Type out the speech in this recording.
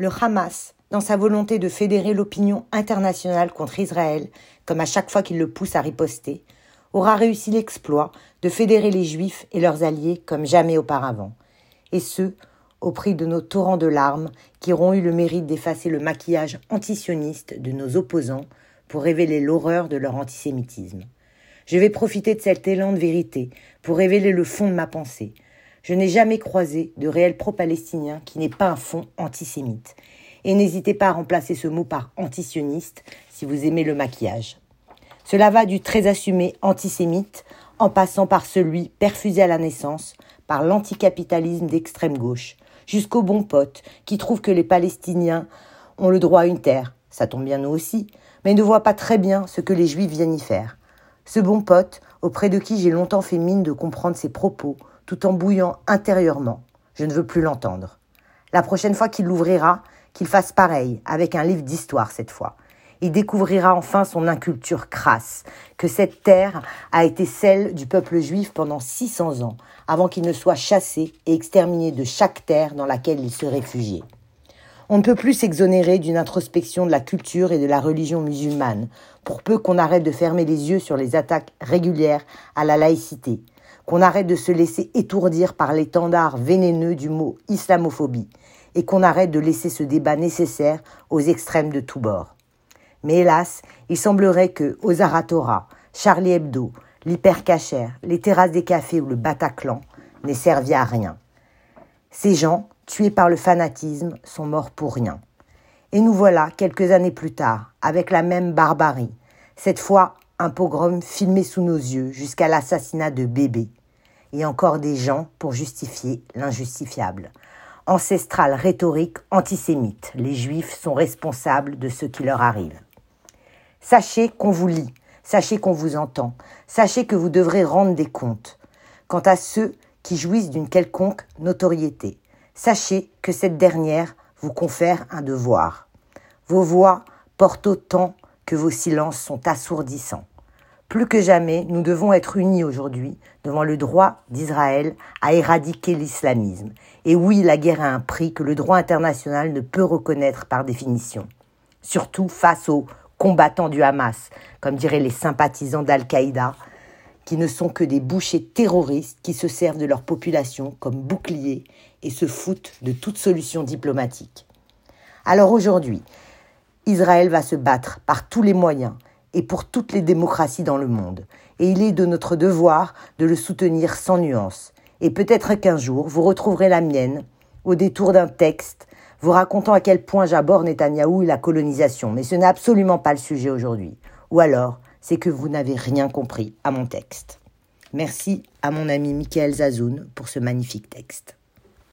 Le Hamas, dans sa volonté de fédérer l'opinion internationale contre Israël, comme à chaque fois qu'il le pousse à riposter, aura réussi l'exploit de fédérer les Juifs et leurs alliés comme jamais auparavant, et ce, au prix de nos torrents de larmes qui auront eu le mérite d'effacer le maquillage antisioniste de nos opposants pour révéler l'horreur de leur antisémitisme. Je vais profiter de cet élan de vérité pour révéler le fond de ma pensée. Je n'ai jamais croisé de réel pro-palestinien qui n'ait pas un fond antisémite. Et n'hésitez pas à remplacer ce mot par antisioniste si vous aimez le maquillage. Cela va du très assumé antisémite en passant par celui perfusé à la naissance par l'anticapitalisme d'extrême gauche, jusqu'au bon pote qui trouve que les Palestiniens ont le droit à une terre, ça tombe bien nous aussi, mais ne voit pas très bien ce que les Juifs viennent y faire. Ce bon pote, auprès de qui j'ai longtemps fait mine de comprendre ses propos, tout en bouillant intérieurement, je ne veux plus l'entendre. La prochaine fois qu'il l'ouvrira, qu'il fasse pareil, avec un livre d'histoire cette fois, il découvrira enfin son inculture crasse, que cette terre a été celle du peuple juif pendant 600 ans, avant qu'il ne soit chassé et exterminé de chaque terre dans laquelle il se réfugiait. On ne peut plus s'exonérer d'une introspection de la culture et de la religion musulmane, pour peu qu'on arrête de fermer les yeux sur les attaques régulières à la laïcité, qu'on arrête de se laisser étourdir par l'étendard vénéneux du mot islamophobie, et qu'on arrête de laisser ce débat nécessaire aux extrêmes de tous bords. Mais hélas, il semblerait que Ozaratora, Charlie Hebdo, l'hypercachère, les terrasses des cafés ou le Bataclan n'aient servi à rien. Ces gens, tués par le fanatisme, sont morts pour rien. Et nous voilà, quelques années plus tard, avec la même barbarie, cette fois un pogrom filmé sous nos yeux jusqu'à l'assassinat de bébés. Et encore des gens pour justifier l'injustifiable ancestrale rhétorique antisémite. Les juifs sont responsables de ce qui leur arrive. Sachez qu'on vous lit, sachez qu'on vous entend, sachez que vous devrez rendre des comptes. Quant à ceux qui jouissent d'une quelconque notoriété, sachez que cette dernière vous confère un devoir. Vos voix portent autant que vos silences sont assourdissants. Plus que jamais, nous devons être unis aujourd'hui devant le droit d'Israël à éradiquer l'islamisme. Et oui, la guerre a un prix que le droit international ne peut reconnaître par définition. Surtout face aux combattants du Hamas, comme diraient les sympathisants d'Al-Qaïda, qui ne sont que des bouchers terroristes qui se servent de leur population comme bouclier et se foutent de toute solution diplomatique. Alors aujourd'hui, Israël va se battre par tous les moyens et pour toutes les démocraties dans le monde, et il est de notre devoir de le soutenir sans nuance. Et peut-être qu'un jour, vous retrouverez la mienne, au détour d'un texte, vous racontant à quel point j'aborde Netanyahou et la colonisation, mais ce n'est absolument pas le sujet aujourd'hui. Ou alors, c'est que vous n'avez rien compris à mon texte. Merci à mon ami Michael Zazoun pour ce magnifique texte.